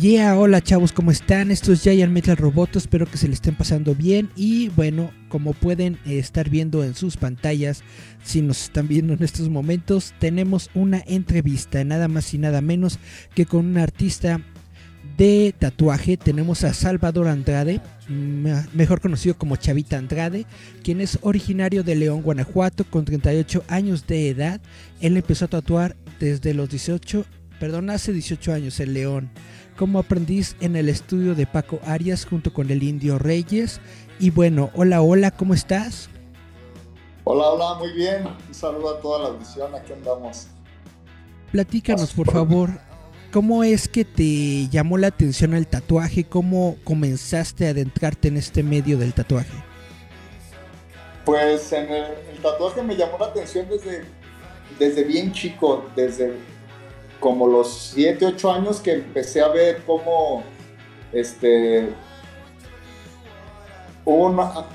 Yeah, hola chavos, ¿cómo están? Esto es Giant Metal Roboto, espero que se le estén pasando bien. Y bueno, como pueden estar viendo en sus pantallas, si nos están viendo en estos momentos, tenemos una entrevista, nada más y nada menos que con un artista de tatuaje. Tenemos a Salvador Andrade, mejor conocido como Chavita Andrade, quien es originario de León, Guanajuato, con 38 años de edad. Él empezó a tatuar desde los 18 perdón, hace 18 años en León, como aprendiz en el estudio de Paco Arias junto con el Indio Reyes. Y bueno, hola, hola, ¿cómo estás? Hola, hola, muy bien. Un saludo a toda la audición, aquí andamos. Platícanos, por favor, ¿cómo es que te llamó la atención el tatuaje? ¿Cómo comenzaste a adentrarte en este medio del tatuaje? Pues en el, el tatuaje me llamó la atención desde, desde bien chico, desde como los 7, 8 años que empecé a ver cómo este, hubo,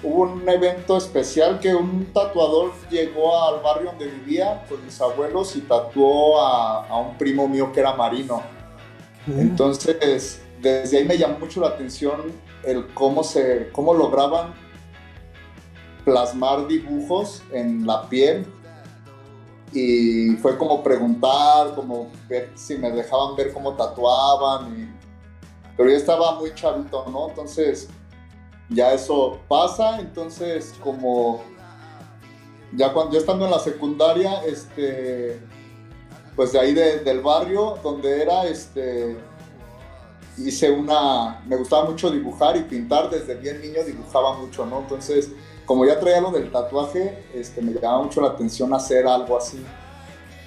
un evento especial que un tatuador llegó al barrio donde vivía con mis abuelos y tatuó a, un primo mío que era marino. Entonces, desde ahí me llamó mucho la atención el cómo, se, cómo lograban plasmar dibujos en la piel y fue como preguntar, como ver si me dejaban ver cómo tatuaban, pero yo estaba muy chavito, ¿no? Entonces ya eso pasa, entonces como ya cuando yo estando en la secundaria, este, pues de ahí del barrio donde era, este, hice una, me gustaba mucho dibujar y pintar, desde bien niño dibujaba mucho, ¿no? Entonces como ya traía lo del tatuaje, este, me llamaba mucho la atención hacer algo así.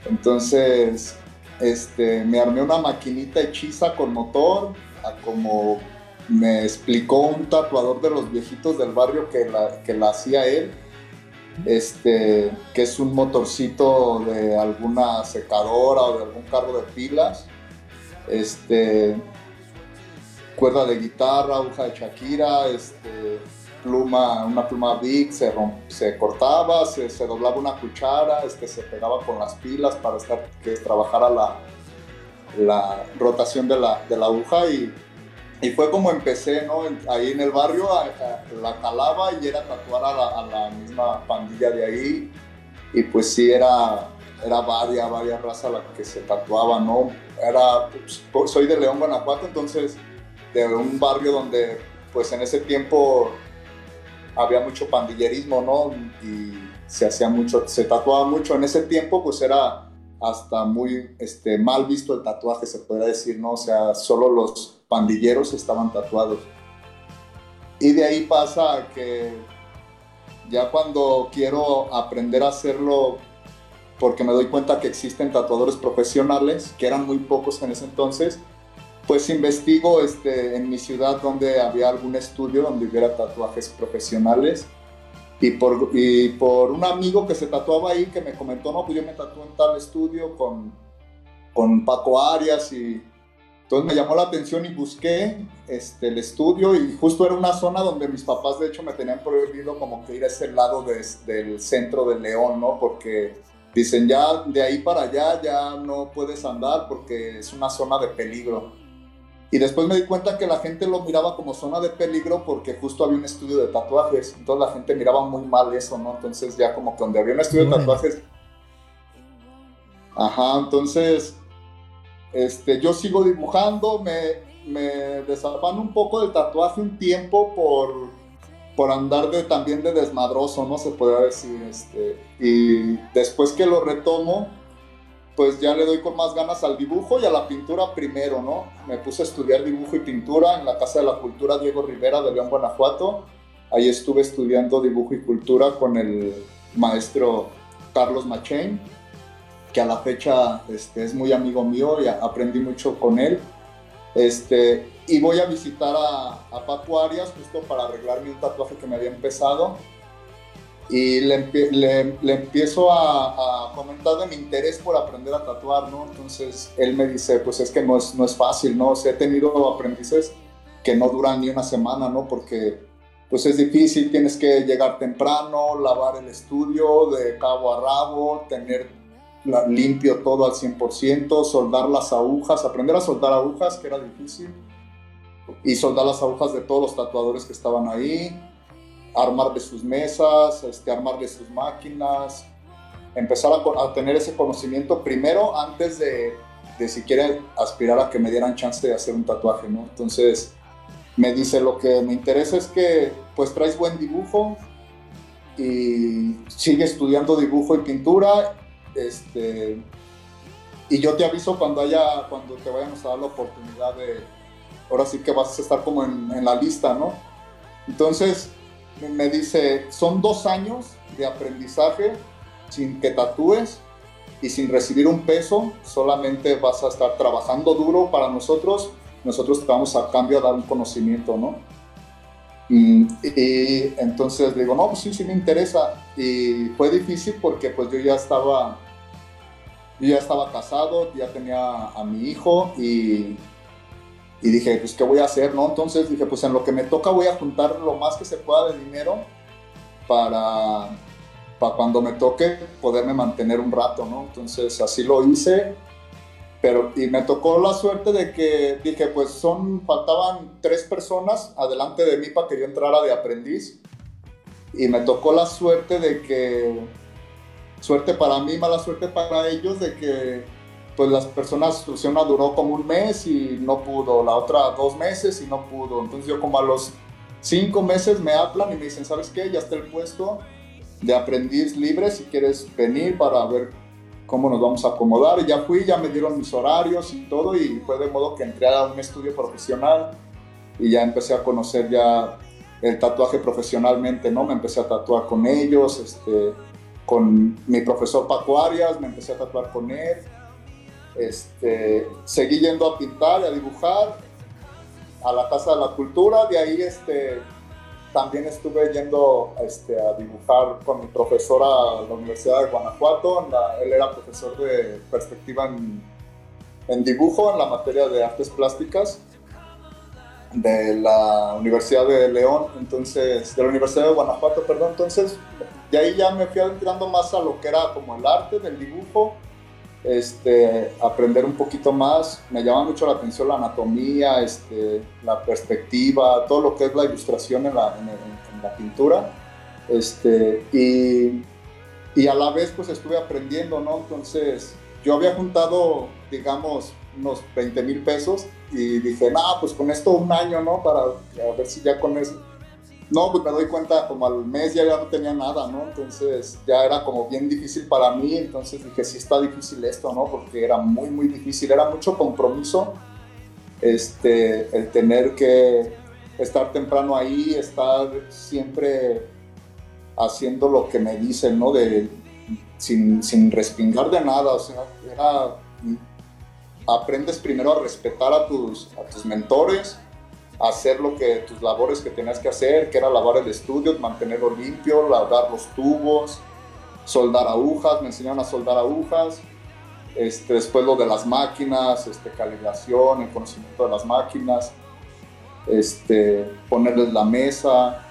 Entonces, este, me armé una maquinita hechiza con motor, como me explicó un tatuador de los viejitos del barrio que la, que la hacía él, este, que es un motorcito de alguna secadora o de algún carro de pilas, este, cuerda de guitarra, aguja de Shakira, este, pluma, una pluma Big, se, se cortaba, se, se, doblaba una cuchara, este, se pegaba con las pilas para estar, que trabajara la, la rotación de la, de la aguja y, y, fue como empecé, ¿no? Ahí en el barrio la calaba y era tatuar a la, a la, misma pandilla de ahí y pues sí era, era varias, varias razas la que se tatuaba, ¿no? Era, pues, soy de León, Guanajuato, entonces de un barrio donde pues en ese tiempo había mucho pandillerismo, ¿no? Y se hacía mucho, se tatuaba mucho. En ese tiempo, pues era hasta muy este, mal visto el tatuaje, se podría decir, ¿no? O sea, solo los pandilleros estaban tatuados. Y de ahí pasa que ya cuando quiero aprender a hacerlo, porque me doy cuenta que existen tatuadores profesionales, que eran muy pocos en ese entonces, pues investigo este, en mi ciudad donde había algún estudio donde hubiera tatuajes profesionales y por, y por un amigo que se tatuaba ahí que me comentó, no, pues yo me tatué en tal estudio con, con Paco Arias y entonces me llamó la atención y busqué este, el estudio y justo era una zona donde mis papás de hecho me tenían prohibido como que ir a ese lado del centro de León, ¿no? Porque dicen ya de ahí para allá ya no puedes andar porque es una zona de peligro. Y después me di cuenta que la gente lo miraba como zona de peligro porque justo había un estudio de tatuajes. Entonces la gente miraba muy mal eso, ¿no? Entonces ya como que donde había un estudio de tatuajes... Ajá, entonces este, yo sigo dibujando, me, me un poco del tatuaje un tiempo por, por andar de, también de desmadroso, ¿no? Se podría decir. Este, y después que lo retomo, pues ya le doy con más ganas al dibujo y a la pintura primero, ¿no? Me puse a estudiar dibujo y pintura en la Casa de la Cultura Diego Rivera de León, Guanajuato. Ahí estuve estudiando dibujo y cultura con el maestro Carlos Machain, que a la fecha este, es muy amigo mío y aprendí mucho con él. Este, y voy a visitar a, a Paco Arias justo para arreglarme un tatuaje que me había empezado. Y le, le, empiezo a, a, comentar de mi interés por aprender a tatuar, ¿no? Entonces él me dice, pues es que no es, no es fácil, ¿no? O sea, he tenido aprendices que no duran ni una semana, ¿no? Porque pues es difícil, tienes que llegar temprano, lavar el estudio de cabo a rabo, tener limpio todo al 100%, soldar las agujas, aprender a soldar agujas, que era difícil, y soldar las agujas de todos los tatuadores que estaban ahí, armar de sus mesas, este, armar de sus máquinas, empezar a, tener ese conocimiento primero antes de, de siquiera aspirar a que me dieran chance de hacer un tatuaje, ¿no? Entonces, me dice lo que me interesa es que pues traes buen dibujo y sigue estudiando dibujo y pintura este y yo te aviso cuando haya cuando te vayamos a dar la oportunidad de ahora sí que vas a estar como en, en la lista no entonces me dice son dos años de aprendizaje sin que tatúes y sin recibir un peso solamente vas a estar trabajando duro para nosotros nosotros te vamos a cambio a dar un conocimiento, ¿no? Y, entonces le digo, no, pues sí, sí me interesa. Y fue difícil porque pues yo ya estaba, yo ya estaba casado, ya tenía a mi hijo y, y dije, pues, ¿qué voy a hacer, no? Entonces dije, pues en lo que me toca voy a juntar lo más que se pueda de dinero para, para cuando me toque poderme mantener un rato, ¿no? Entonces así lo hice pero, y me tocó la suerte de que dije, pues son, faltaban tres personas adelante de mí para que yo entrara de aprendiz. Y me tocó la suerte de que, suerte para mí, mala suerte para ellos, de que pues las personas, una duró como un mes y no pudo, la otra dos meses y no pudo. Entonces yo como a los cinco meses me hablan y me dicen, ¿sabes qué? Ya está el puesto de aprendiz libre si quieres venir para ver cómo nos vamos a acomodar. Y ya fui, ya me dieron mis horarios y todo, y fue de modo que entré a un estudio profesional y ya empecé a conocer ya el tatuaje profesionalmente, ¿no? Me empecé a tatuar con ellos, este, con mi profesor Paco Arias, me empecé a tatuar con él. Este, seguí yendo a pintar y a dibujar a la Casa de la Cultura, de ahí este, también estuve yendo este, a dibujar con mi profesora a la Universidad de Guanajuato. él era profesor de perspectiva en, en, dibujo en la materia de artes plásticas de la Universidad de León, entonces, de la Universidad de Guanajuato, perdón. Entonces, de ahí ya me fui adentrando más a lo que era como el arte del dibujo este, aprender un poquito más. Me llama mucho la atención la anatomía, este, la perspectiva, todo lo que es la ilustración en la, pintura. Este, y, y, a la vez pues estuve aprendiendo, ¿no? Entonces yo había juntado, digamos, unos 20 mil pesos y dije, no, pues con esto un año, ¿no? Para a ver si ya con eso no, pues me doy cuenta, como al mes ya, ya no tenía nada, ¿no? Entonces ya era como bien difícil para mí, entonces dije, sí está difícil esto, ¿no? Porque era muy, muy difícil, era mucho compromiso, este, el tener que estar temprano ahí, estar siempre haciendo lo que me dicen, ¿no? De, sin, sin respingar de nada, o sea, era, aprendes primero a respetar a tus, a tus mentores, hacer lo que tus labores que tenías que hacer, que era lavar el estudio, mantenerlo limpio, lavar los tubos, soldar agujas, me enseñaron a soldar agujas, este, después lo de las máquinas, este, calibración, el conocimiento de las máquinas, este, ponerles la mesa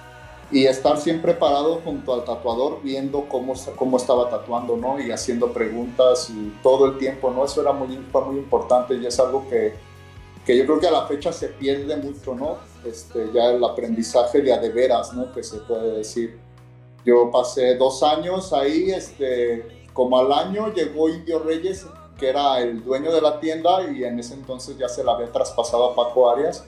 y estar siempre parado junto al tatuador viendo cómo, cómo estaba tatuando, ¿no? Y haciendo preguntas y todo el tiempo, ¿no? Eso era muy, muy importante y es algo que que yo creo que a la fecha se pierde mucho, ¿no? Este, ya el aprendizaje de a de veras, ¿no? Que se puede decir. Yo pasé dos años ahí, este, como al año llegó Indio Reyes, que era el dueño de la tienda y en ese entonces ya se la había traspasado a Paco Arias.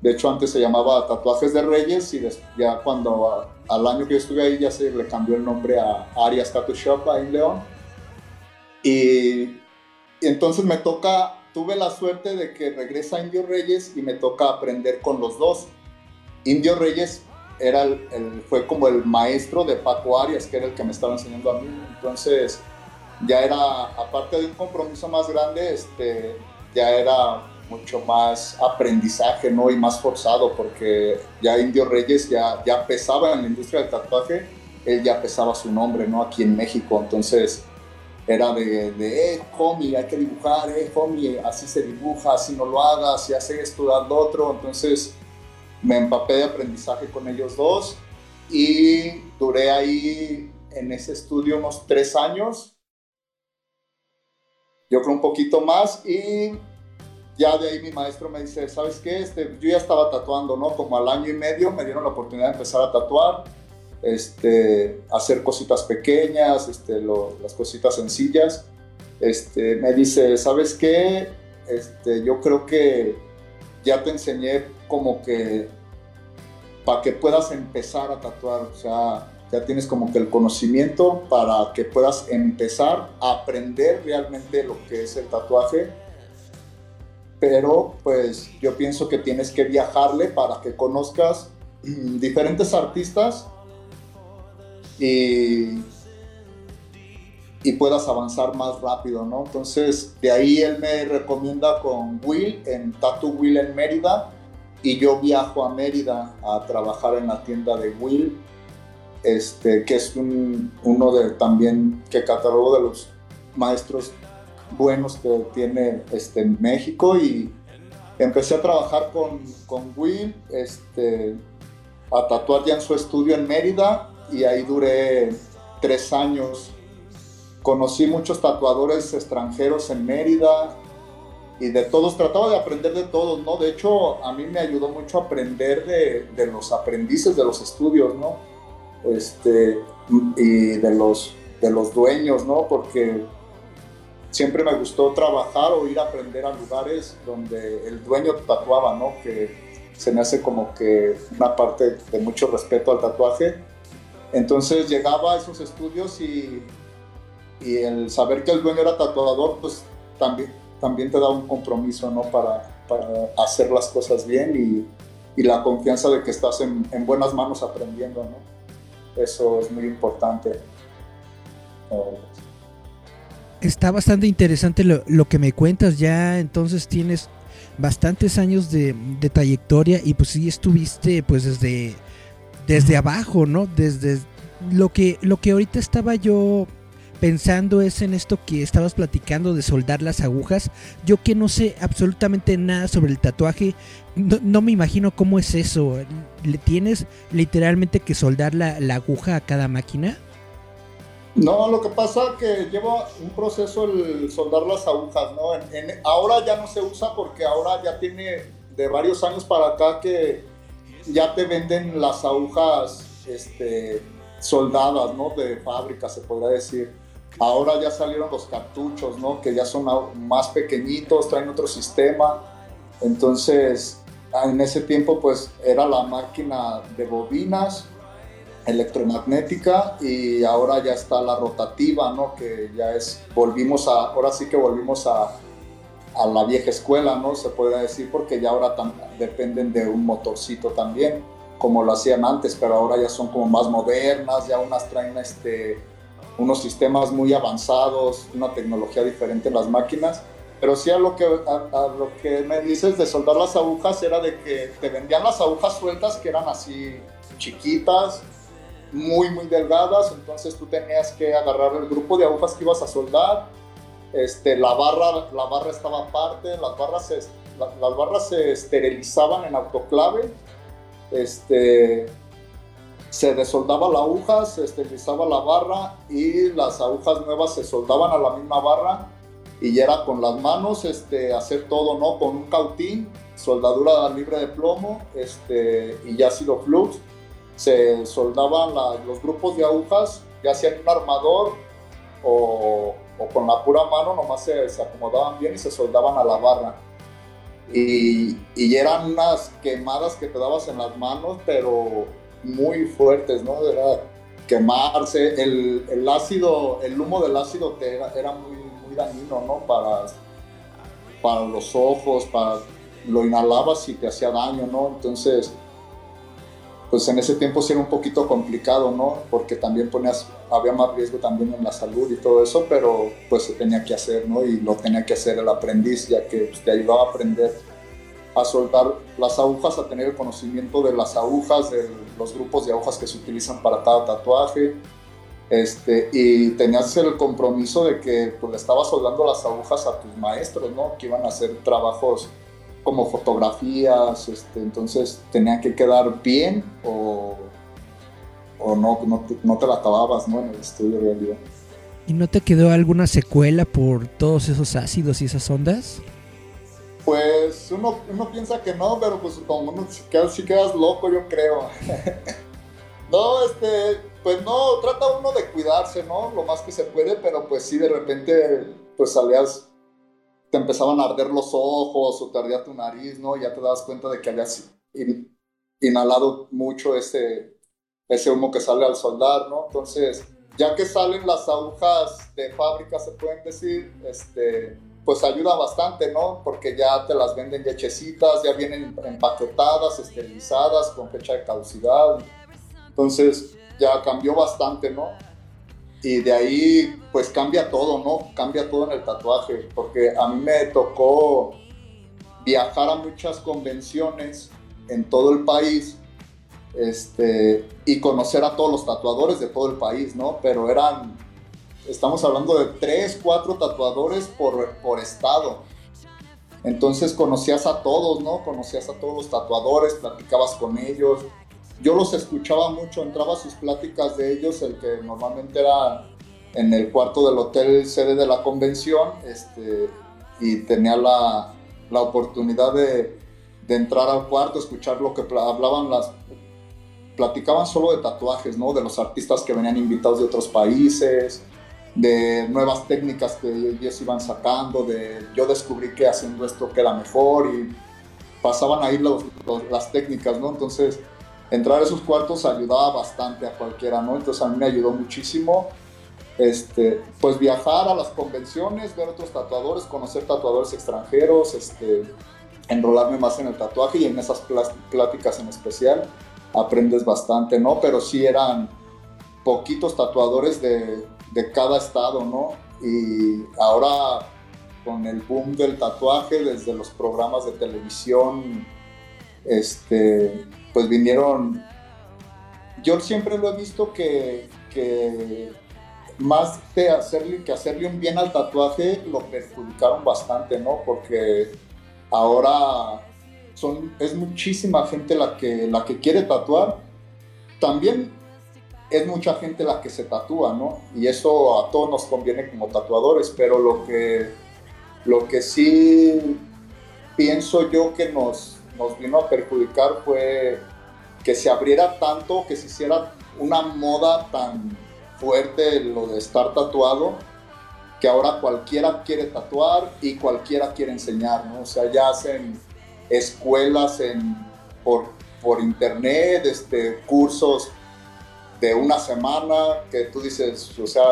De hecho, antes se llamaba Tatuajes de Reyes y ya cuando al año que yo estuve ahí ya se le cambió el nombre a Arias Tattoo Shop ahí en León. Y, y entonces me toca tuve la suerte de que regresa Indio Reyes y me toca aprender con los dos. Indio Reyes era el, fue como el maestro de Paco Arias, que era el que me estaba enseñando a mí. Entonces, ya era, aparte de un compromiso más grande, este, ya era mucho más aprendizaje, ¿no? Y más forzado, porque ya Indio Reyes ya, ya pesaba en la industria del tatuaje, él ya pesaba su nombre, ¿no? Aquí en México, entonces era de, de, eh, homie, hay que dibujar, eh, homie, así se dibuja, así no lo hagas, si hace esto, haz lo otro, entonces me empapé de aprendizaje con ellos dos y duré ahí en ese estudio unos tres años, yo creo un poquito más y ya de ahí mi maestro me dice, ¿sabes qué? Este, yo ya estaba tatuando, ¿no? Como al año y medio me dieron la oportunidad de empezar a tatuar, este, hacer cositas pequeñas, este, las cositas sencillas. Este, me dice, ¿sabes qué? Este, yo creo que ya te enseñé como que para que puedas empezar a tatuar, o sea, ya tienes como que el conocimiento para que puedas empezar a aprender realmente lo que es el tatuaje pero pues yo pienso que tienes que viajarle para que conozcas diferentes artistas y, y puedas avanzar más rápido, ¿no? Entonces, de ahí él me recomienda con Will, en Tattoo Will en Mérida, y yo viajo a Mérida a trabajar en la tienda de Will, este, que es uno de también que catalogo de los maestros buenos que tiene este, México y empecé a trabajar con, con Will, este, a tatuar ya en su estudio en Mérida y ahí duré tres años. Conocí muchos tatuadores extranjeros en Mérida y de todos, trataba de aprender de todos, ¿no? De hecho, a mí me ayudó mucho aprender de, de los aprendices de los estudios, ¿no? Este, y de los, de los dueños, ¿no? Porque siempre me gustó trabajar o ir a aprender a lugares donde el dueño tatuaba, ¿no? Que se me hace como que una parte de mucho respeto al tatuaje. Entonces llegaba a esos estudios y, el saber que el dueño era tatuador, pues también, también te da un compromiso, ¿no? Para, hacer las cosas bien y, la confianza de que estás en, en, buenas manos aprendiendo, ¿no? Eso es muy importante está bastante interesante lo, que me cuentas. Ya entonces tienes bastantes años de, trayectoria y pues sí estuviste pues desde, desde abajo, ¿no? Desde lo que, lo que ahorita estaba yo pensando es en esto que estabas platicando de soldar las agujas. Yo que no sé absolutamente nada sobre el tatuaje, no, me imagino cómo es eso. ¿Le tienes literalmente que soldar la, la aguja a cada máquina? No, lo que pasa es que lleva un proceso el soldar las agujas, ¿no? ahora ya no se usa porque ahora ya tiene de varios años para acá que ya te venden las agujas este, soldadas, ¿no? De fábrica, se podría decir. Ahora ya salieron los cartuchos, ¿no? Que ya son más pequeñitos, traen otro sistema. Entonces, en ese tiempo, pues era la máquina de bobinas electromagnética y ahora ya está la rotativa, ¿no? Que ya es, volvimos a, ahora sí que volvimos a, a la vieja escuela, ¿no? Se puede decir, porque ya ahora dependen de un motorcito también, como lo hacían antes, pero ahora ya son como más modernas, ya unas traen este, unos sistemas muy avanzados, una tecnología diferente en las máquinas. Pero sí a lo, que, a lo que me dices de soldar las agujas era de que te vendían las agujas sueltas que eran así chiquitas, muy, muy delgadas, entonces tú tenías que agarrar el grupo de agujas que ibas a soldar, este, la, barra, la barra estaba aparte, las barras se, las barras se esterilizaban en autoclave, este, se desoldaba la aguja, se esterilizaba la barra y las agujas nuevas se soldaban a la misma barra y ya era con las manos este, hacer todo, ¿no? Con un cautín, soldadura libre de plomo este, y ácido flux se soldaban los grupos de agujas, ya sea en un armador o, con la pura mano, nomás se, acomodaban bien y se soldaban a la barra. Y, eran unas quemadas que te dabas en las manos, pero muy fuertes, ¿no? Era quemarse, el, ácido, el humo del ácido te era, muy, muy dañino, ¿no? Para, para los ojos, para, lo inhalabas y te hacía daño, ¿no? Entonces, pues en ese tiempo sí era un poquito complicado, ¿no? Porque también ponías, había más riesgo también en la salud y todo eso, pero pues se tenía que hacer, ¿no? Y lo tenía que hacer el aprendiz, ya que pues, te ayudaba a aprender a soltar las agujas, a tener el conocimiento de las agujas, de los grupos de agujas que se utilizan para cada tatuaje. Este, y tenías el compromiso de que pues, le estabas soldando las agujas a tus maestros, ¿no? Que iban a hacer trabajos como fotografías, este, entonces tenía que quedar bien o, o no, no te, no, te, la acababas ¿no? en el estudio de realidad. ¿Y no te quedó alguna secuela por todos esos ácidos y esas ondas? Pues uno, uno piensa que no, pero pues como uno si quedas, si quedas loco, yo creo. no, este, pues no, trata uno de cuidarse, ¿no? Lo más que se puede, pero pues sí, de repente, pues salías te empezaban a arder los ojos o te ardía tu nariz, ¿no? Ya te das cuenta de que habías inhalado mucho ese, ese humo que sale al soldar, ¿no? Entonces, ya que salen las agujas de fábrica, se pueden decir, este, pues ayuda bastante, ¿no? Porque ya te las venden ya hechecitas, ya vienen empaquetadas, esterilizadas, con fecha de caducidad. Entonces, ya cambió bastante, ¿no? Y de ahí pues cambia todo, ¿no? Cambia todo en el tatuaje, porque a mí me tocó viajar a muchas convenciones en todo el país este, y conocer a todos los tatuadores de todo el país, ¿no? Pero eran, estamos hablando de tres, cuatro tatuadores por, por estado. Entonces conocías a todos, ¿no? Conocías a todos los tatuadores, platicabas con ellos, yo los escuchaba mucho, entraba a sus pláticas de ellos, el que normalmente era en el cuarto del hotel sede de la convención, este, y tenía la, la oportunidad de, de, entrar al cuarto, escuchar lo que hablaban las... Platicaban solo de tatuajes, ¿no? De los artistas que venían invitados de otros países, de nuevas técnicas que ellos iban sacando, de yo descubrí que haciendo esto queda mejor y pasaban ahí las técnicas, ¿no? Entonces, entrar a esos cuartos ayudaba bastante a cualquiera, ¿no? Entonces a mí me ayudó muchísimo, este, pues viajar a las convenciones, ver otros tatuadores, conocer tatuadores extranjeros, este, enrolarme más en el tatuaje y en esas pláticas en especial aprendes bastante, ¿no? Pero sí eran poquitos tatuadores de, de cada estado, ¿no? Y ahora con el boom del tatuaje, desde los programas de televisión, este, pues vinieron, yo siempre lo he visto que, más de que hacerle un bien al tatuaje, lo perjudicaron bastante, ¿no? Porque ahora son, es muchísima gente la que, la que quiere tatuar. También es mucha gente la que se tatúa, ¿no? Y eso a todos nos conviene como tatuadores, pero lo que, lo que sí pienso yo que nos, nos vino a perjudicar fue que se abriera tanto, que se hiciera una moda tan fuerte lo de estar tatuado, que ahora cualquiera quiere tatuar y cualquiera quiere enseñar, ¿no? O sea, ya hacen escuelas en, por, por internet, este, cursos de una semana, que tú dices, o sea,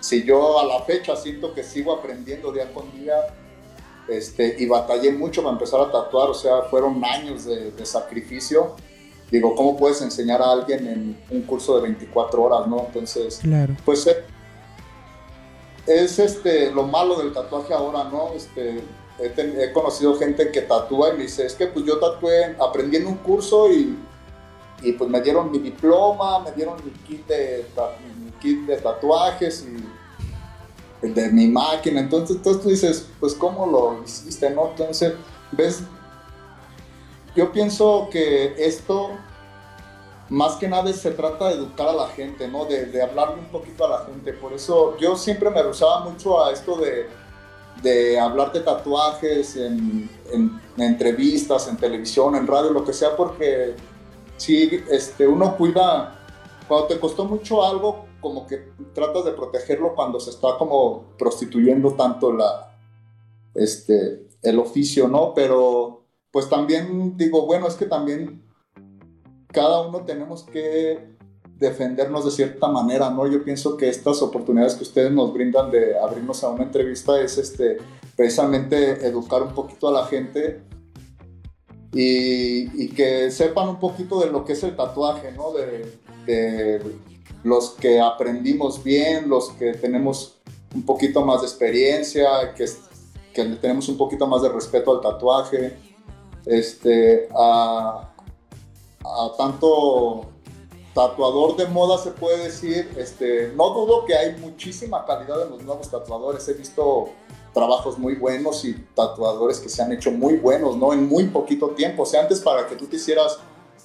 si yo a la fecha siento que sigo aprendiendo día con día, este, y batallé mucho para empezar a tatuar, o sea, fueron años de, sacrificio. Digo, ¿cómo puedes enseñar a alguien en un curso de 24 horas, no? Entonces, claro. pues eh, es este, lo malo del tatuaje ahora, ¿no? Este, he, conocido gente que tatúa y me dice, es que pues yo tatué, aprendí en un curso y, y pues me dieron mi diploma, me dieron mi kit de, mi kit de tatuajes y de mi máquina. Entonces, entonces tú dices, pues ¿cómo lo hiciste? ¿no? Entonces, ves, yo pienso que esto más que nada se trata de educar a la gente, ¿no? De, hablarle un poquito a la gente. Por eso yo siempre me usaba mucho a esto de, de hablar de tatuajes en, en, entrevistas, en televisión, en radio, lo que sea, porque si este, uno cuida, cuando te costó mucho algo, como que tratas de protegerlo cuando se está como prostituyendo tanto la, este, el oficio, ¿no? Pero pues también digo, bueno, es que también cada uno tenemos que defendernos de cierta manera, ¿no? Yo pienso que estas oportunidades que ustedes nos brindan de abrirnos a una entrevista es este, precisamente educar un poquito a la gente y, que sepan un poquito de lo que es el tatuaje, ¿no? De, los que aprendimos bien, los que tenemos un poquito más de experiencia, que, que tenemos un poquito más de respeto al tatuaje, este, a, a tanto tatuador de moda se puede decir, este, no dudo que hay muchísima calidad en los nuevos tatuadores, he visto trabajos muy buenos y tatuadores que se han hecho muy buenos, ¿no? En muy poquito tiempo, o sea, antes para que tú te hicieras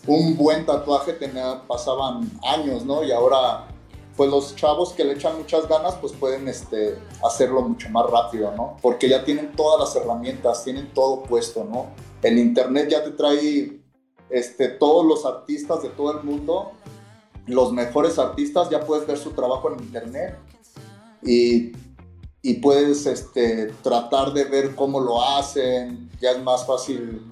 un buen tatuaje tenía, pasaban años, ¿no? Y ahora, pues los chavos que le echan muchas ganas, pues pueden este, hacerlo mucho más rápido, ¿no? Porque ya tienen todas las herramientas, tienen todo puesto, ¿no? El internet ya te trae este, todos los artistas de todo el mundo los mejores artistas, ya puedes ver su trabajo en internet y, y puedes este, tratar de ver cómo lo hacen, ya es más fácil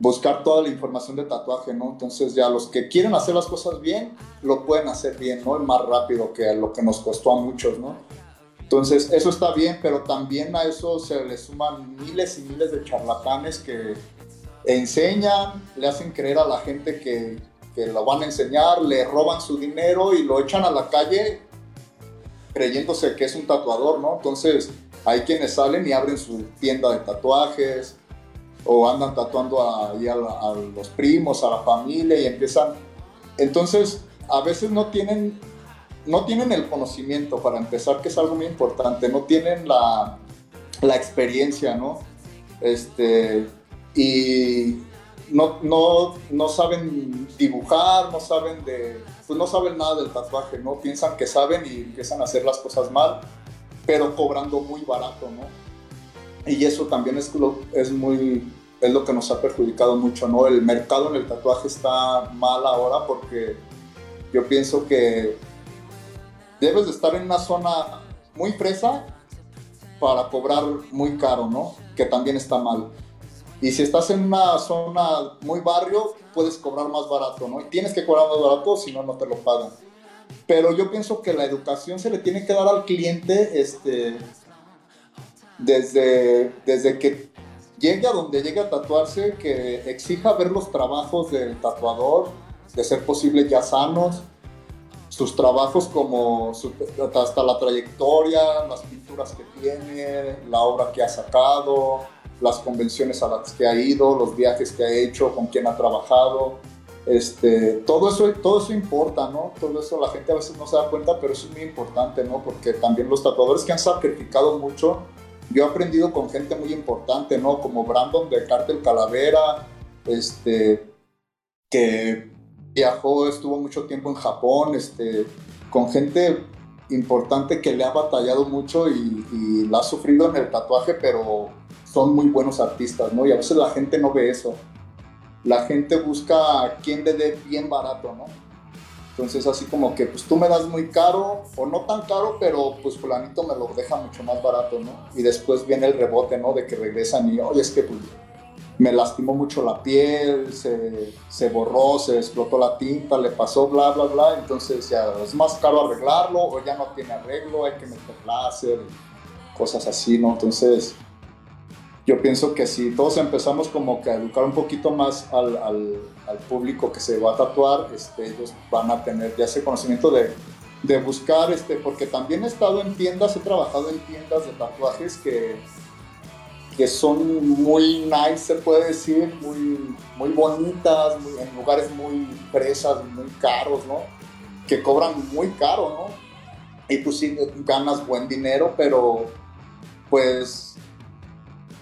buscar toda la información de tatuaje, ¿no? Entonces ya los que quieren hacer las cosas bien, lo pueden hacer bien, ¿no? más rápido que lo que nos costó a muchos, ¿no? Entonces eso está bien, pero también a eso se le suman miles y miles de charlatanes que enseñan, le hacen creer a la gente que, que lo van a enseñar, le roban su dinero y lo echan a la calle creyéndose que es un tatuador, ¿no? Entonces hay quienes salen y abren su tienda de tatuajes o andan tatuando a, a, los primos, a la familia y empiezan. Entonces a veces no tienen, no tienen el conocimiento para empezar, que es algo muy importante, no tienen la, la experiencia, ¿no? Este, y no, no, no saben dibujar, no saben de, pues no saben nada del tatuaje, ¿no? Piensan que saben y empiezan a hacer las cosas mal, pero cobrando muy barato, ¿no? Y eso también es lo, es muy, es lo que nos ha perjudicado mucho, ¿no? El mercado en el tatuaje está mal ahora porque yo pienso que debes de estar en una zona muy fresa para cobrar muy caro, ¿no? Que también está mal. Y si estás en una zona muy barrio, puedes cobrar más barato, ¿no? Y tienes que cobrar más barato, si no, no te lo pagan. Pero yo pienso que la educación se le tiene que dar al cliente este, desde, desde que llegue a donde llegue a tatuarse, que exija ver los trabajos del tatuador, de ser posible ya sanos, sus trabajos como hasta la trayectoria, las pinturas que tiene, la obra que ha sacado, las convenciones a las que ha ido, los viajes que ha hecho, con quién ha trabajado. Este, todo, eso, todo eso importa, ¿no? Todo eso la gente a veces no se da cuenta, pero eso es muy importante, ¿no? Porque también los tatuadores que han sacrificado mucho, yo he aprendido con gente muy importante, ¿no? Como Brandon de Cartel Calavera, este, que viajó, estuvo mucho tiempo en Japón, este, con gente importante que le ha batallado mucho y, y la ha sufrido en el tatuaje, pero son muy buenos artistas, ¿no? Y a veces la gente no ve eso. La gente busca a quien le dé bien barato, ¿no? Entonces así como que pues tú me das muy caro o no tan caro, pero pues fulanito me lo deja mucho más barato, ¿no? Y después viene el rebote, ¿no? De que regresan y, oye, es que pues, me lastimó mucho la piel, se, se, borró, se explotó la tinta, le pasó, bla, bla, bla. Entonces ya es más caro arreglarlo o ya no tiene arreglo, hay que meter láser, cosas así, ¿no? Entonces yo pienso que si todos empezamos como que a educar un poquito más al, público que se va a tatuar, este, ellos van a tener ya ese conocimiento de, buscar, este, porque también he estado en tiendas, he trabajado en tiendas de tatuajes que, que son muy nice, se puede decir, muy, muy bonitas, en lugares muy presas, muy caros, ¿no? Que cobran muy caro, ¿no? Y pues sí, ganas buen dinero, pero pues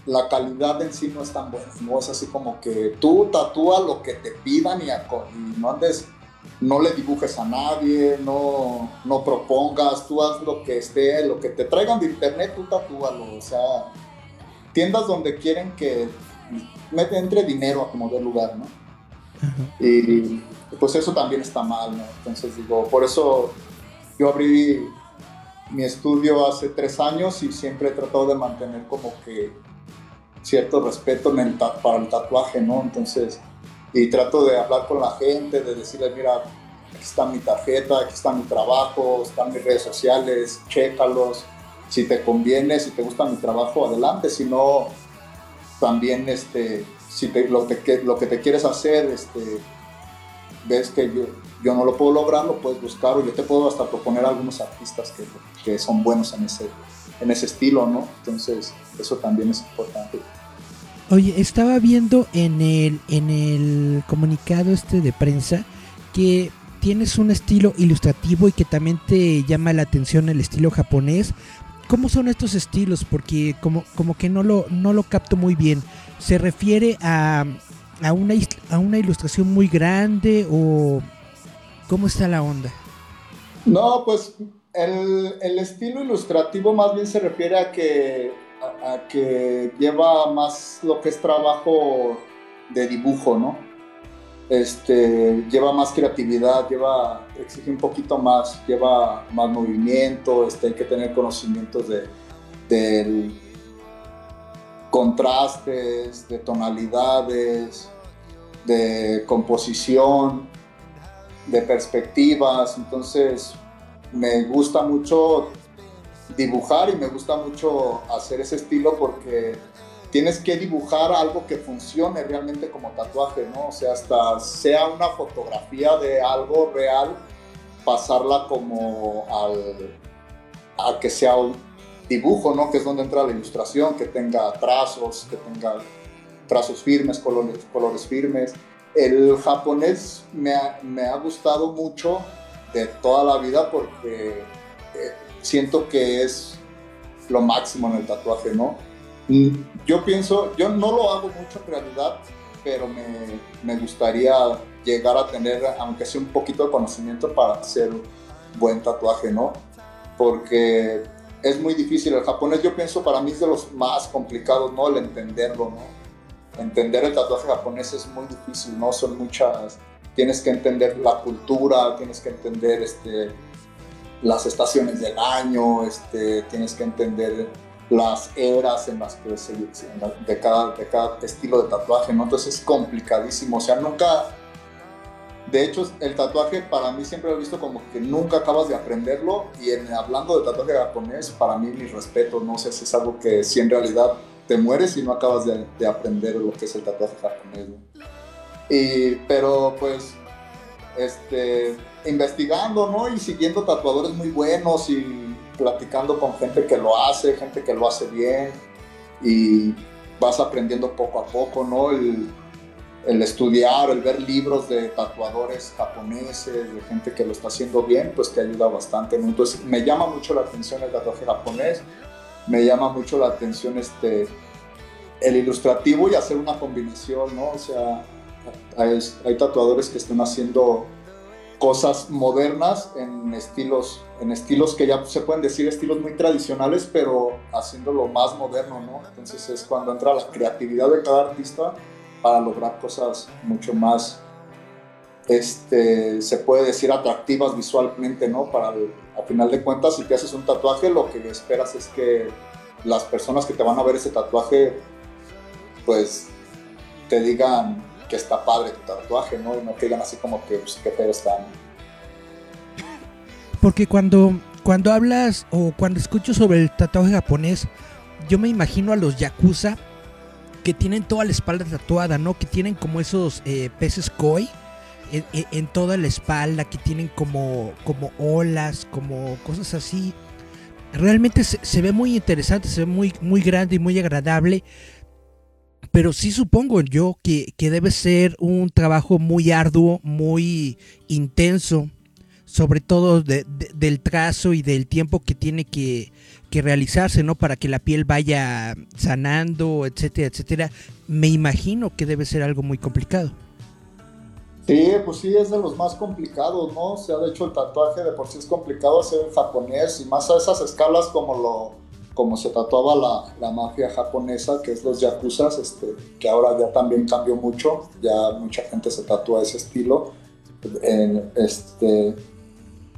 la calidad en sí no es tan buena, no es así como que tú tatúa lo que te pidan y, no andes, no le dibujes a nadie, no, no propongas, tú haz lo que esté, lo que te traigan de internet, tú tatúalo, o sea, tiendas donde quieren que entre dinero a como de lugar, ¿no? Y pues eso también está mal, ¿no? Entonces digo, por eso yo abrí mi estudio hace tres años y siempre he tratado de mantener como que cierto respeto para el tatuaje, ¿no? Entonces, y trato de hablar con la gente, de decirle, mira, aquí está mi tarjeta, aquí está mi trabajo, están mis redes sociales, chécalos. Si te conviene, si te gusta mi trabajo, adelante. Si no, también este, si lo, lo que te quieres hacer, este, ves que yo, yo no lo puedo lograr, lo puedes buscar o yo te puedo hasta proponer algunos artistas que, que son buenos en ese, en ese estilo, ¿no? Entonces, eso también es importante. Oye, estaba viendo en el, en el comunicado este de prensa que tienes un estilo ilustrativo y que también te llama la atención el estilo japonés. ¿Cómo son estos estilos? Porque como, como que no lo, no lo capto muy bien. ¿Se refiere a, a, una, a una ilustración muy grande o cómo está la onda? No, pues el, el estilo ilustrativo más bien se refiere a que a, que lleva más lo que es trabajo de dibujo, ¿no? Este, lleva más creatividad, lleva, exige un poquito más, lleva más movimiento, este, hay que tener conocimientos de, de contrastes, de tonalidades, de composición, de perspectivas, entonces me gusta mucho dibujar y me gusta mucho hacer ese estilo porque tienes que dibujar algo que funcione realmente como tatuaje, ¿no? O sea, hasta sea una fotografía de algo real, pasarla como al, a que sea un dibujo, ¿no? Que es donde entra la ilustración, que tenga trazos, que tenga trazos firmes, colores, colores firmes. El japonés me ha, me ha gustado mucho de toda la vida porque eh, siento que es lo máximo en el tatuaje, ¿no? Yo pienso, yo no lo hago mucho en realidad, pero me, me gustaría llegar a tener, aunque sea un poquito de conocimiento para hacer buen tatuaje, ¿no? Porque es muy difícil. El japonés, yo pienso, para mí es de los más complicados, ¿no? El entenderlo, ¿no? Entender el tatuaje japonés es muy difícil, ¿no? Son muchas. Tienes que entender la cultura, tienes que entender este, las estaciones del año, este, tienes que entender las eras en las que se, de, cada, de cada estilo de tatuaje, ¿no? Entonces es complicadísimo, o sea, nunca, de hecho, el tatuaje para mí siempre lo he visto como que nunca acabas de aprenderlo y en, hablando de tatuaje japonés, para mí mi respeto, no sé si es algo que si en realidad te mueres y no acabas de, de aprender lo que es el tatuaje japonés. Y, pero pues, este, investigando, ¿no? Y siguiendo tatuadores muy buenos y platicando con gente que lo hace, gente que lo hace bien y vas aprendiendo poco a poco, ¿no? El, estudiar, el ver libros de tatuadores japoneses, de gente que lo está haciendo bien, pues te ayuda bastante, Entonces me llama mucho la atención el tatuaje japonés, me llama mucho la atención este, el ilustrativo y hacer una combinación, ¿no? O sea, hay, tatuadores que están haciendo cosas modernas en estilos, en estilos que ya se pueden decir estilos muy tradicionales, pero haciéndolo más moderno, ¿no? Entonces es cuando entra la creatividad de cada artista para lograr cosas mucho más, este, se puede decir, atractivas visualmente, ¿no? Para, a final de cuentas, si te haces un tatuaje, lo que esperas es que las personas que te van a ver ese tatuaje, pues te digan, que está padre tu tatuaje, ¿no? Y no que así como que, pues, qué. Porque cuando, cuando hablas o cuando escucho sobre el tatuaje japonés, yo me imagino a los yakuza que tienen toda la espalda tatuada, ¿no? Que tienen como esos eh, peces koi en, toda la espalda, que tienen como, como olas, como cosas así. Realmente se, se, ve muy interesante, se ve muy, muy grande y muy agradable. Pero sí supongo yo que, debe ser un trabajo muy arduo, muy intenso, sobre todo del trazo y del tiempo que tiene que, realizarse, ¿no? Para que la piel vaya sanando, etcétera, etcétera. Me imagino que debe ser algo muy complicado. Sí, pues sí, es de los más complicados, ¿no? O sea, de hecho el tatuaje de por sí es complicado hacer en japonés y más a esas escalas como lo como se tatuaba la, la, mafia japonesa, que es los yakuzas, este, que ahora ya también cambió mucho, ya mucha gente se tatúa ese estilo. En, este,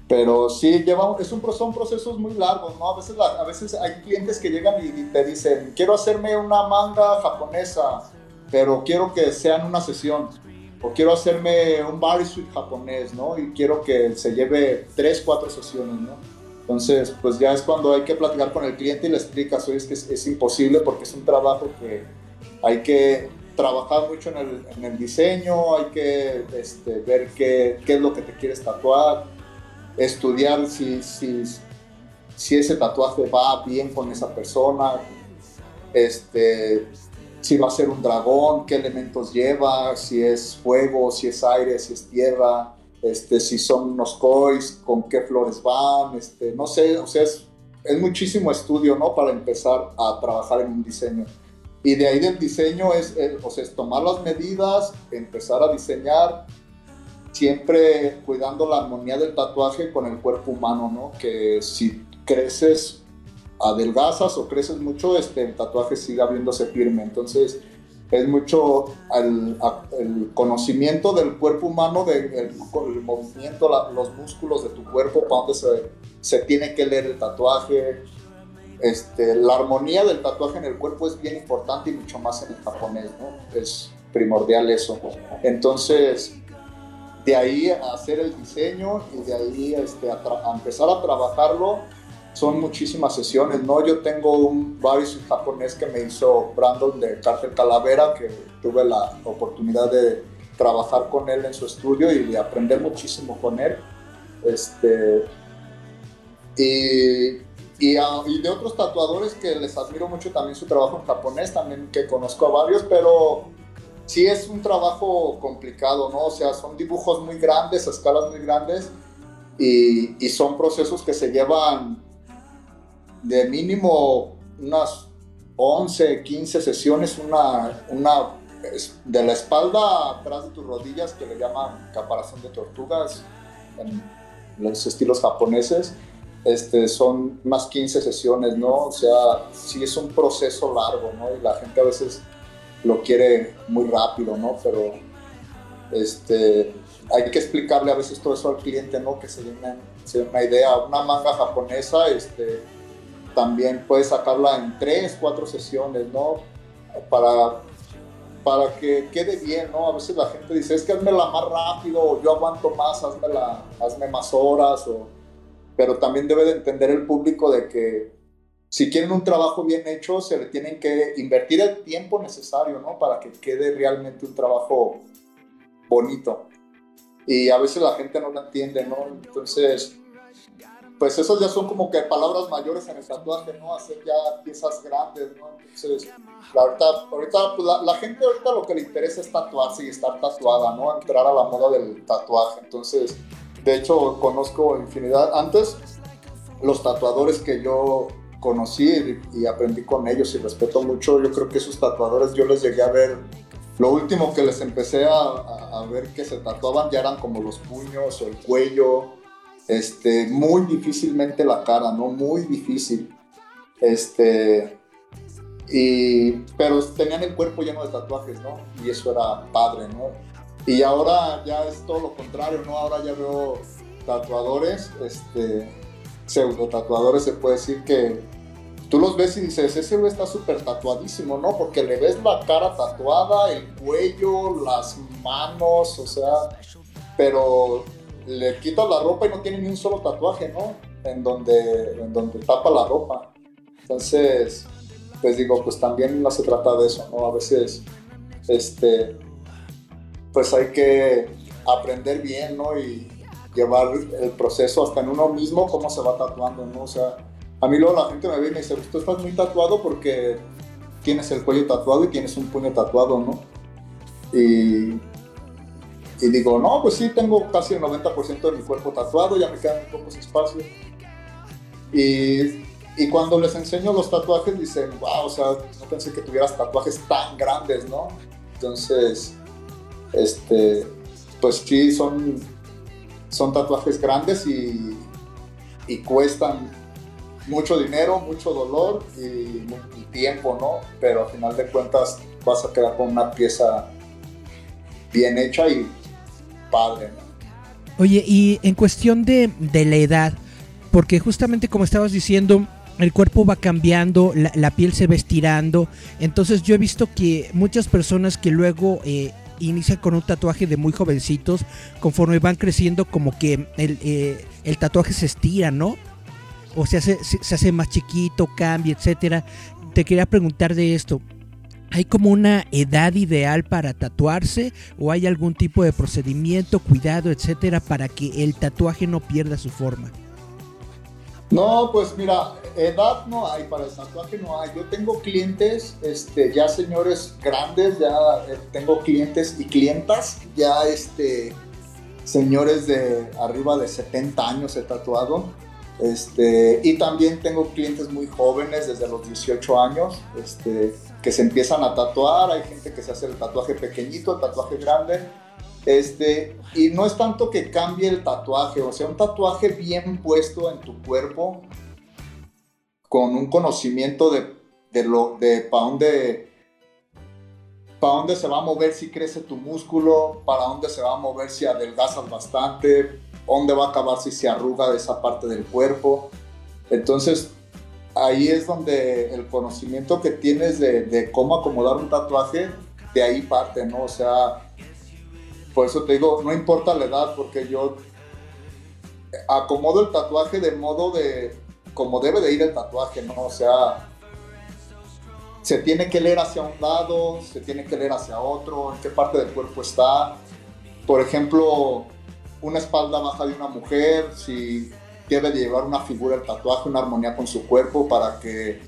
pero sí, lleva, es un, son procesos muy largos, ¿no? A veces, a veces hay clientes que llegan y, te dicen, quiero hacerme una manga japonesa, pero quiero que sea en una sesión. O quiero hacerme un bodysuit japonés, ¿no? Y quiero que se lleve tres, cuatro sesiones, ¿no? Entonces, pues ya es cuando hay que platicar con el cliente y le explicas, oye, es que es, imposible porque es un trabajo que hay que trabajar mucho en el, diseño, hay que este, ver qué, qué, es lo que te quieres tatuar, estudiar si, si, si ese tatuaje va bien con esa persona, este, si va a ser un dragón, qué elementos lleva, si es fuego, si es aire, si es tierra, este, si son unos cois, con qué flores van, este, no sé, o sea, es, es muchísimo estudio, ¿no? Para empezar a trabajar en un diseño. Y de ahí del diseño es, o sea, tomar las medidas, empezar a diseñar, siempre cuidando la armonía del tatuaje con el cuerpo humano, ¿no? Que si creces, adelgazas o creces mucho, este, el tatuaje siga viéndose firme. Entonces, es mucho el, el conocimiento del cuerpo humano, del el, movimiento, los músculos de tu cuerpo, para donde se, se tiene que leer el tatuaje, este, la armonía del tatuaje en el cuerpo es bien importante y mucho más en el japonés, ¿no? Es primordial eso. Entonces, de ahí a hacer el diseño y de ahí este, a, empezar a trabajarlo, son muchísimas sesiones, ¿no? Yo tengo un varios japonés que me hizo Brandon de Cártel Calavera, que tuve la oportunidad de trabajar con él en su estudio y de aprender muchísimo con él. Este, y y, y, de otros tatuadores que les admiro mucho también su trabajo en japonés, también que conozco a varios, pero sí es un trabajo complicado, ¿no? O sea, son dibujos muy grandes, a escalas muy grandes, y, y son procesos que se llevan de mínimo unas 11, 15 sesiones, una, una de la espalda atrás de tus rodillas, que le llaman caparazón de tortugas en los estilos japoneses este, son más 15 sesiones, ¿no? O sea, sí es un proceso largo, ¿no? Y la gente a veces lo quiere muy rápido, ¿no? Pero este, hay que explicarle a veces todo eso al cliente, ¿no? Que se dé una, idea. Una manga japonesa, este, también puedes sacarla en 3, 4 sesiones, ¿no? Para, para que quede bien, ¿no? A veces la gente dice, es que hazmela más rápido, o yo aguanto más, hazmela, hazme más horas, o pero también debe de entender el público de que si quieren un trabajo bien hecho, se le tienen que invertir el tiempo necesario, ¿no? Para que quede realmente un trabajo bonito. Y a veces la gente no lo entiende, ¿no? Entonces, pues esos ya son como que palabras mayores en el tatuaje, ¿no? Hacer ya piezas grandes, ¿no? Entonces, la ahorita, ahorita pues la, la, gente ahorita lo que le interesa es tatuarse y estar tatuada, ¿no? Entrar a la moda del tatuaje. Entonces, de hecho, conozco infinidad. Antes, los tatuadores que yo conocí y, aprendí con ellos y respeto mucho, yo creo que esos tatuadores yo les llegué a ver. Lo último que les empecé a, ver que se tatuaban ya eran como los puños o el cuello, este, muy difícilmente la cara, ¿no? Muy difícil. Este, y, pero tenían el cuerpo lleno de tatuajes, ¿no? Y eso era padre, ¿no? Y ahora ya es todo lo contrario, ¿no? Ahora ya veo tatuadores, este, pseudo tatuadores, se puede decir que tú los ves y dices, ese güey está súper tatuadísimo, ¿no? Porque le ves la cara tatuada, el cuello, las manos, o sea, pero le quitas la ropa y no tiene ni un solo tatuaje, ¿no? En donde, en donde tapa la ropa. Entonces, pues digo, pues también no se trata de eso, ¿no? A veces, este, pues hay que aprender bien, ¿no? Y llevar el proceso hasta en uno mismo, cómo se va tatuando, ¿no? O sea, a mí luego la gente me ve y me dice, tú estás muy tatuado porque tienes el cuello tatuado y tienes un puño tatuado, ¿no? Y, y digo, no, pues sí, tengo casi el 90% de mi cuerpo tatuado, ya me quedan pocos espacios. Y, y, cuando les enseño los tatuajes, dicen, wow, o sea, no pensé que tuvieras tatuajes tan grandes, ¿no? Entonces, este, pues sí, son, son tatuajes grandes y, y cuestan mucho dinero, mucho dolor y, tiempo, ¿no? Pero al final de cuentas vas a quedar con una pieza bien hecha y padre, Oye, y en cuestión de, de la edad, porque justamente como estabas diciendo, el cuerpo va cambiando, la, piel se va estirando. Entonces yo he visto que muchas personas que luego eh, inicia con un tatuaje de muy jovencitos, conforme van creciendo como que el, eh, el tatuaje se estira, ¿no? O se hace, se, hace más chiquito, cambia, etcétera. Te quería preguntar de esto. ¿Hay como una edad ideal para tatuarse o hay algún tipo de procedimiento, cuidado, etcétera, para que el tatuaje no pierda su forma? No, pues mira, edad no hay, para el tatuaje no hay. Yo tengo clientes, este, ya señores grandes, ya eh, tengo clientes y clientas, ya este, señores de arriba de 70 años he tatuado. Este, y también tengo clientes muy jóvenes, desde los 18 años, este, que se empiezan a tatuar. Hay gente que se hace el tatuaje pequeñito, el tatuaje grande. Este, y no es tanto que cambie el tatuaje, o sea, un tatuaje bien puesto en tu cuerpo, con un conocimiento de, de lo, de para dónde, para dónde se va a mover si crece tu músculo, para dónde se va a mover si adelgazas bastante, dónde va a acabar si se arruga de esa parte del cuerpo. Entonces, ahí es donde el conocimiento que tienes de, cómo acomodar un tatuaje, de ahí parte, ¿no? O sea, por eso te digo, no importa la edad, porque yo acomodo el tatuaje de modo de como debe de ir el tatuaje, ¿no? O sea, se tiene que leer hacia un lado, se tiene que leer hacia otro, en qué parte del cuerpo está. Por ejemplo, una espalda baja de una mujer, si debe de llevar una figura el tatuaje, una armonía con su cuerpo para que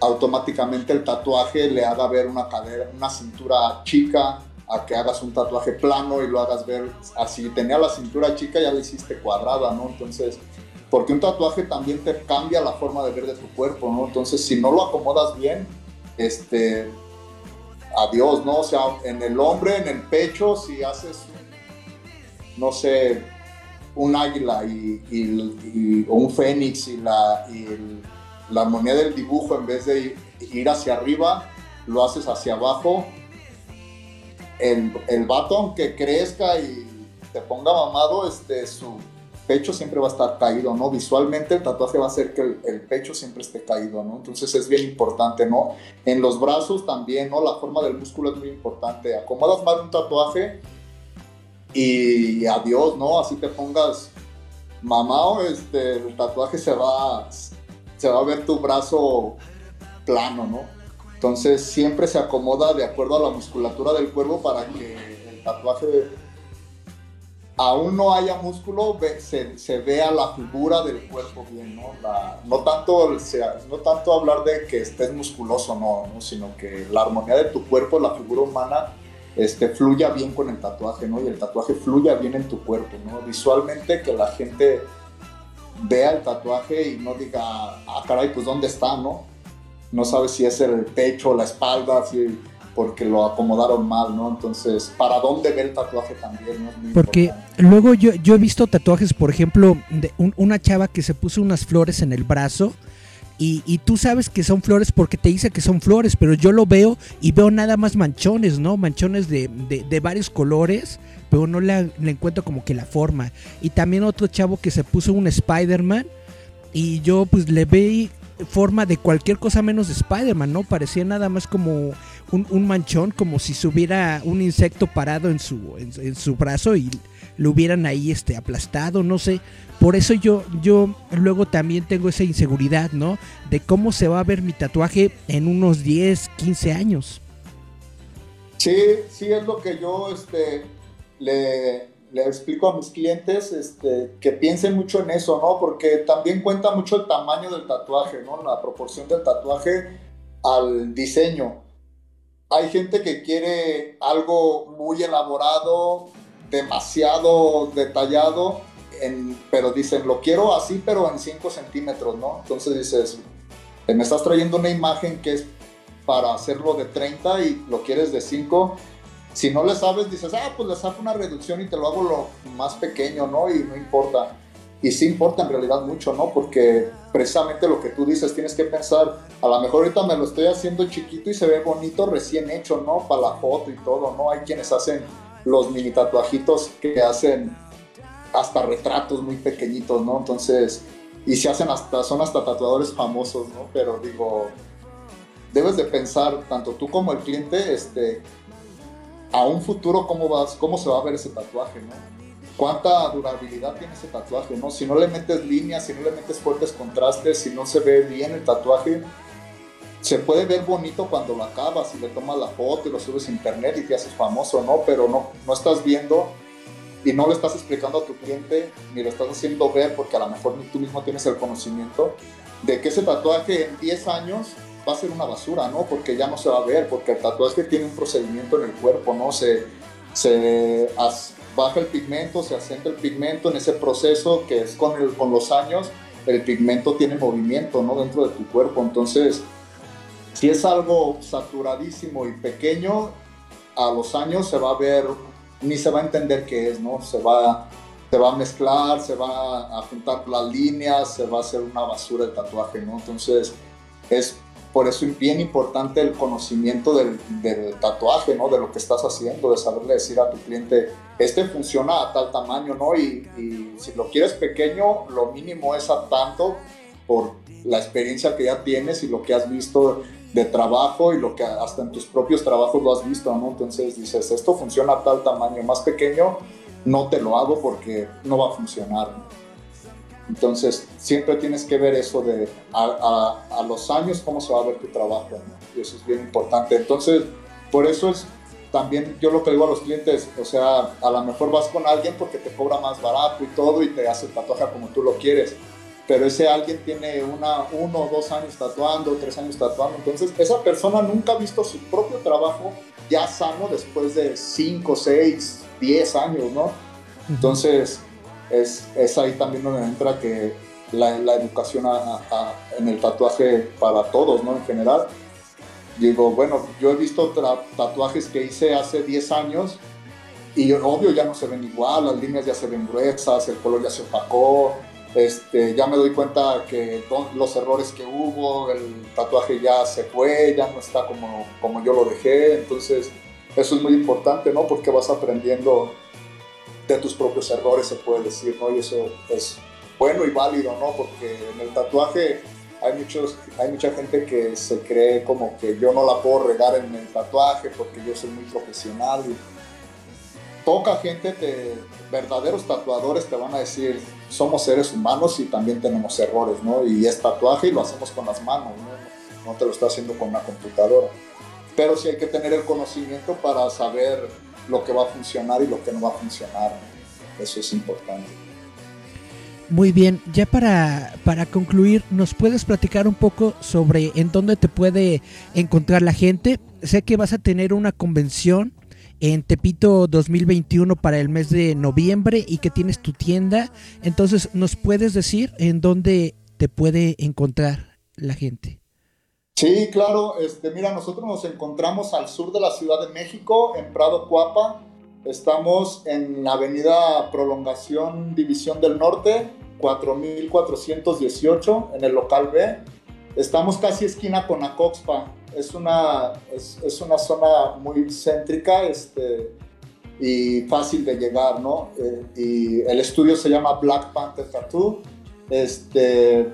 automáticamente el tatuaje le haga ver una cadera, una cintura chica, a que hagas un tatuaje plano y lo hagas ver así. Tenía la cintura chica, ya la hiciste cuadrada, ¿no? Entonces, porque un tatuaje también te cambia la forma de ver de tu cuerpo, ¿no? Entonces, si no lo acomodas bien, este, adiós, ¿no? O sea, en el hombre, en el pecho, si haces, no sé, un águila y, o un fénix y, la, la armonía del dibujo, en vez de ir hacia arriba, lo haces hacia abajo, el, el vato, aunque crezca y te ponga mamado, este, su pecho siempre va a estar caído, ¿no? Visualmente el tatuaje va a hacer que el, pecho siempre esté caído, ¿no? Entonces es bien importante, ¿no? En los brazos también, ¿no? La forma del músculo es muy importante. Acomodas mal un tatuaje y adiós, ¿no? Así te pongas mamado, este, el tatuaje se va, se va a ver tu brazo plano, ¿no? Entonces siempre se acomoda de acuerdo a la musculatura del cuerpo para que el tatuaje aún no haya músculo, se, vea la figura del cuerpo bien, ¿no? no, tanto, no tanto hablar de que estés musculoso, no, sino que la armonía de tu cuerpo, la figura humana, este, fluya bien con el tatuaje, ¿no? Y el tatuaje fluya bien en tu cuerpo, ¿no? Visualmente que la gente vea el tatuaje y no diga, ah, caray, pues ¿dónde está, no? no sabes si es el pecho la espalda, si, porque lo acomodaron mal, ¿no? Entonces, ¿para dónde ve el tatuaje también? ¿no? porque luego yo, yo he visto tatuajes, por ejemplo, de una chava que se puso unas flores en el brazo. Y, tú sabes que son flores porque te dice que son flores, pero yo lo veo y veo nada más manchones, ¿no? Manchones de, de, varios colores, pero no le, le, encuentro como que la forma. Y también otro chavo que se puso un Spider-Man y yo pues le ve forma de cualquier cosa menos de Spider-Man, ¿no? Parecía nada más como un, manchón, como si se hubiera un insecto parado en su, en, su brazo y lo hubieran ahí este, aplastado, no sé. Por eso yo, yo luego también tengo esa inseguridad, ¿no? De cómo se va a ver mi tatuaje en unos 10, 15 años. Sí, sí es lo que yo este, le, le explico a mis clientes este, que piensen mucho en eso, ¿no? Porque también cuenta mucho el tamaño del tatuaje, ¿no? La proporción del tatuaje al diseño. Hay gente que quiere algo muy elaborado, demasiado detallado, pero dicen, lo quiero así, pero en 5 centímetros, ¿no? Entonces dices, me estás trayendo una imagen que es para hacerlo de 30 y lo quieres de 5 si no le sabes, dices, ah, pues le saco una reducción y te lo hago lo más pequeño, ¿no? Y no importa. Y sí importa en realidad mucho, ¿no? Porque precisamente lo que tú dices, tienes que pensar, a lo mejor ahorita me lo estoy haciendo chiquito y se ve bonito recién hecho, ¿no? Para la foto y todo, ¿no? Hay quienes hacen los mini tatuajitos que hacen hasta retratos muy pequeñitos, ¿no? Entonces, y se hacen hasta, son hasta tatuadores famosos, ¿no? Pero digo, debes de pensar, tanto tú como el cliente, este, a un futuro cómo, vas, cómo se va a ver ese tatuaje, ¿no? ¿Cuánta durabilidad tiene ese tatuaje, no? Si no le metes líneas, si no le metes fuertes contrastes, si no se ve bien el tatuaje, se puede ver bonito cuando lo acabas y le tomas la foto y lo subes a internet y te haces famoso, ¿no? Pero no, no estás viendo y no le estás explicando a tu cliente ni lo estás haciendo ver porque a lo mejor tú mismo tienes el conocimiento de que ese tatuaje en 10 años va a ser una basura, ¿no? Porque ya no se va a ver, porque el tatuaje tiene un procedimiento en el cuerpo, ¿no? Se, se baja el pigmento, se asienta el pigmento en ese proceso que es con, con los años, el pigmento tiene movimiento, ¿no? Dentro de tu cuerpo, entonces si es algo saturadísimo y pequeño, a los años se va a ver, ni se va a entender qué es, ¿no? Se va, se va a mezclar, se va a juntar las líneas, se va a hacer una basura de tatuaje, ¿no? Entonces, es por eso es bien importante el conocimiento del, tatuaje, ¿no? De lo que estás haciendo, de saberle decir a tu cliente, este funciona a tal tamaño, ¿no? Y, y si lo quieres pequeño, lo mínimo es a tanto por la experiencia que ya tienes y lo que has visto de trabajo y lo que hasta en tus propios trabajos lo has visto, ¿no? Entonces dices, esto funciona a tal tamaño, más pequeño, no te lo hago porque no va a funcionar. Entonces siempre tienes que ver eso de a, a, los años cómo se va a ver tu trabajo, ¿no? Y eso es bien importante. Entonces, por eso es también yo lo que digo a los clientes, o sea, a lo mejor vas con alguien porque te cobra más barato y todo y te hace el tatuaje como tú lo quieres pero ese alguien tiene una, uno o dos años tatuando, tres años tatuando, entonces esa persona nunca ha visto su propio trabajo ya sano después de cinco, seis, diez años, ¿no? Entonces es, es ahí también donde entra que la, educación en el tatuaje para todos, ¿no? En general. Digo, bueno, yo he visto tatuajes que hice hace 10 años y obvio ya no se ven igual, las líneas ya se ven gruesas, el color ya se opacó, este, ya me doy cuenta que los errores que hubo, el tatuaje ya se fue, ya no está como, como yo lo dejé, entonces eso es muy importante, ¿no? Porque vas aprendiendo de tus propios errores, se puede decir, ¿no? Y eso es bueno y válido, ¿no? Porque en el tatuaje hay, muchos, hay mucha gente que se cree como que yo no la puedo regar en el tatuaje porque yo soy muy profesional y poca gente, de verdaderos tatuadores te van a decir, somos seres humanos y también tenemos errores, ¿no? Y es tatuaje y lo hacemos con las manos, ¿no? No te lo está haciendo con una computadora. Pero sí hay que tener el conocimiento para saber lo que va a funcionar y lo que no va a funcionar. Eso es importante. Muy bien, ya para, para concluir, ¿nos puedes platicar un poco sobre en dónde te puede encontrar la gente? Sé que vas a tener una convención en Tepito 2021 para el mes de noviembre y que tienes tu tienda. Entonces, ¿nos puedes decir en dónde te puede encontrar la gente? Sí, claro. Este, mira, nosotros nos encontramos al sur de la Ciudad de México, en Prado Cuapa. Estamos en la avenida Prolongación División del Norte, 4418, en el local B. Estamos casi esquina con Acoxpa es una, es, es, una zona muy céntrica este, y fácil de llegar, ¿no? Eh, y el estudio se llama Black Panther Tattoo. Este,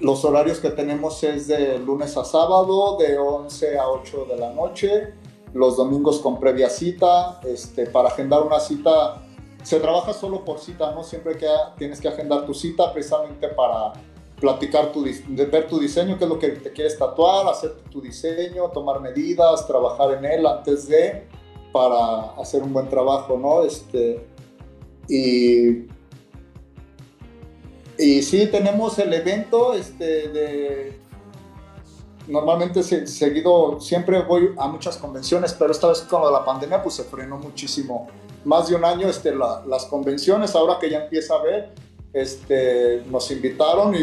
los horarios que tenemos es de lunes a sábado, de 11 a 8 de la noche, los domingos con previa cita. Este, para agendar una cita, se trabaja solo por cita, ¿no? Siempre que tienes que agendar tu cita precisamente para platicar tu, ver tu diseño, qué es lo que te quieres tatuar, hacer tu diseño, tomar medidas, trabajar en él antes de, para hacer un buen trabajo, ¿no? Este, y, y sí, tenemos el evento este. Normalmente seguido, siempre voy a muchas convenciones, pero esta vez con la pandemia pues se frenó muchísimo. Más de un año este, las convenciones, ahora que ya empieza a ver, este, nos invitaron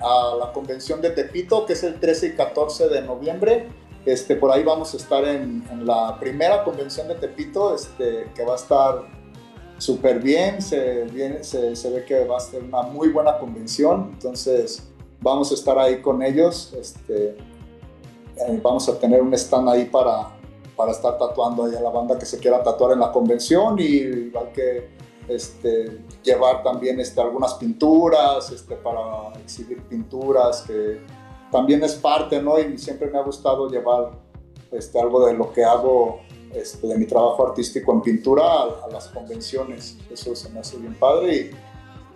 a la convención de Tepito, que es el 13 y 14 de noviembre. Este, por ahí vamos a estar en, la primera convención de Tepito, este, que va a estar súper bien, se, ve que va a ser una muy buena convención, entonces vamos a estar ahí con ellos, este, eh, vamos a tener un stand ahí para, para estar tatuando ahí a la banda que se quiera tatuar en la convención y igual que este, llevar también este, algunas pinturas, para exhibir pinturas, que también es parte, ¿no? Y siempre me ha gustado llevar algo de lo que hago, este, de mi trabajo artístico en pintura a, las convenciones. Eso se me hace bien padre.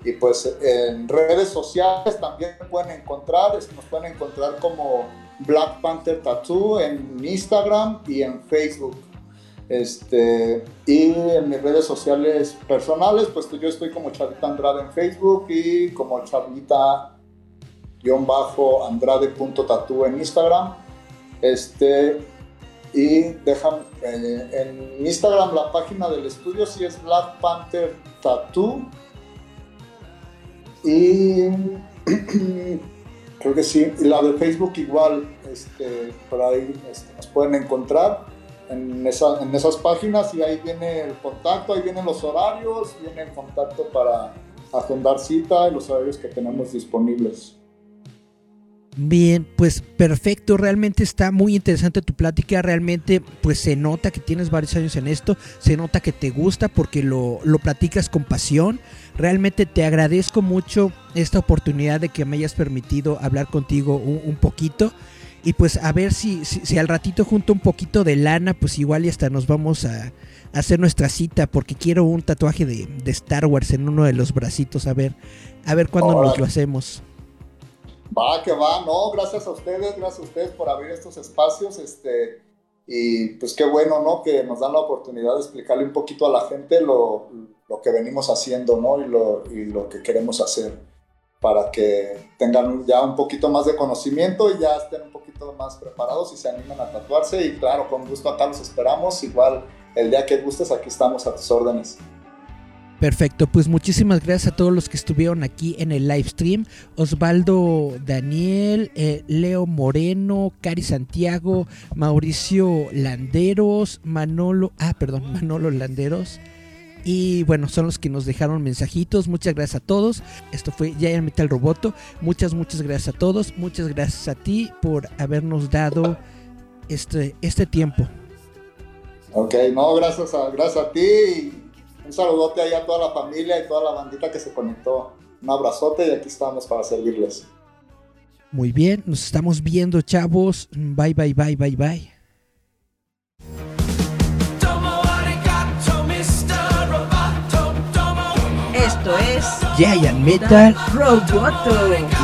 Y, pues en redes sociales también me pueden encontrar, nos pueden encontrar como Black Panther Tattoo en Instagram y en Facebook. Este, y en mis redes sociales personales, pues yo estoy como Chavita Andrade en Facebook y como Chavita-Andrade.tatú en Instagram. Este, y dejan eh, en Instagram la página del estudio si es Black Panther Tattoo. Y creo que sí. Y la de Facebook igual, este, por ahí este, nos pueden encontrar en, en esas páginas y ahí viene el contacto, ahí vienen los horarios, viene el contacto para agendar cita y los horarios que tenemos disponibles. Bien, pues perfecto, realmente está muy interesante tu plática, realmente pues se nota que tienes varios años en esto, se nota que te gusta porque lo, lo platicas con pasión, realmente te agradezco mucho esta oportunidad de que me hayas permitido hablar contigo un, poquito. Y pues a ver si, si, al ratito junto un poquito de lana, pues igual y hasta nos vamos a, hacer nuestra cita porque quiero un tatuaje de, de, Star Wars en uno de los bracitos, a ver, a ver cuándo nos lo hacemos. Va, que va, no, gracias a ustedes, gracias a ustedes por abrir estos espacios, este, y pues qué bueno, ¿no? Que nos dan la oportunidad de explicarle un poquito a la gente lo, lo que venimos haciendo, ¿no? Y lo, y lo que queremos hacer para que tengan ya un poquito más de conocimiento y ya estén un poquito más preparados y se animen a tatuarse. Y claro, con gusto acá los esperamos. Igual el día que gustes, aquí estamos a tus órdenes. Perfecto, pues muchísimas gracias a todos los que estuvieron aquí en el live stream. Osvaldo Daniel, eh, Leo Moreno, Cari Santiago, Mauricio Landeros, Manolo, ah, perdón, Manolo Landeros. Y bueno, son los que nos dejaron mensajitos. Muchas gracias a todos. Esto fue Giant Metal Roboto. Muchas, muchas gracias a todos. Muchas gracias a ti por habernos dado este, este tiempo. Ok, no, gracias a, gracias a ti un saludote ahí a toda la familia y toda la bandita que se conectó. Un abrazote y aquí estamos para servirles. Muy bien, nos estamos viendo, chavos. Bye, bye, bye, bye, bye. Esto es Giant Metal Roboto.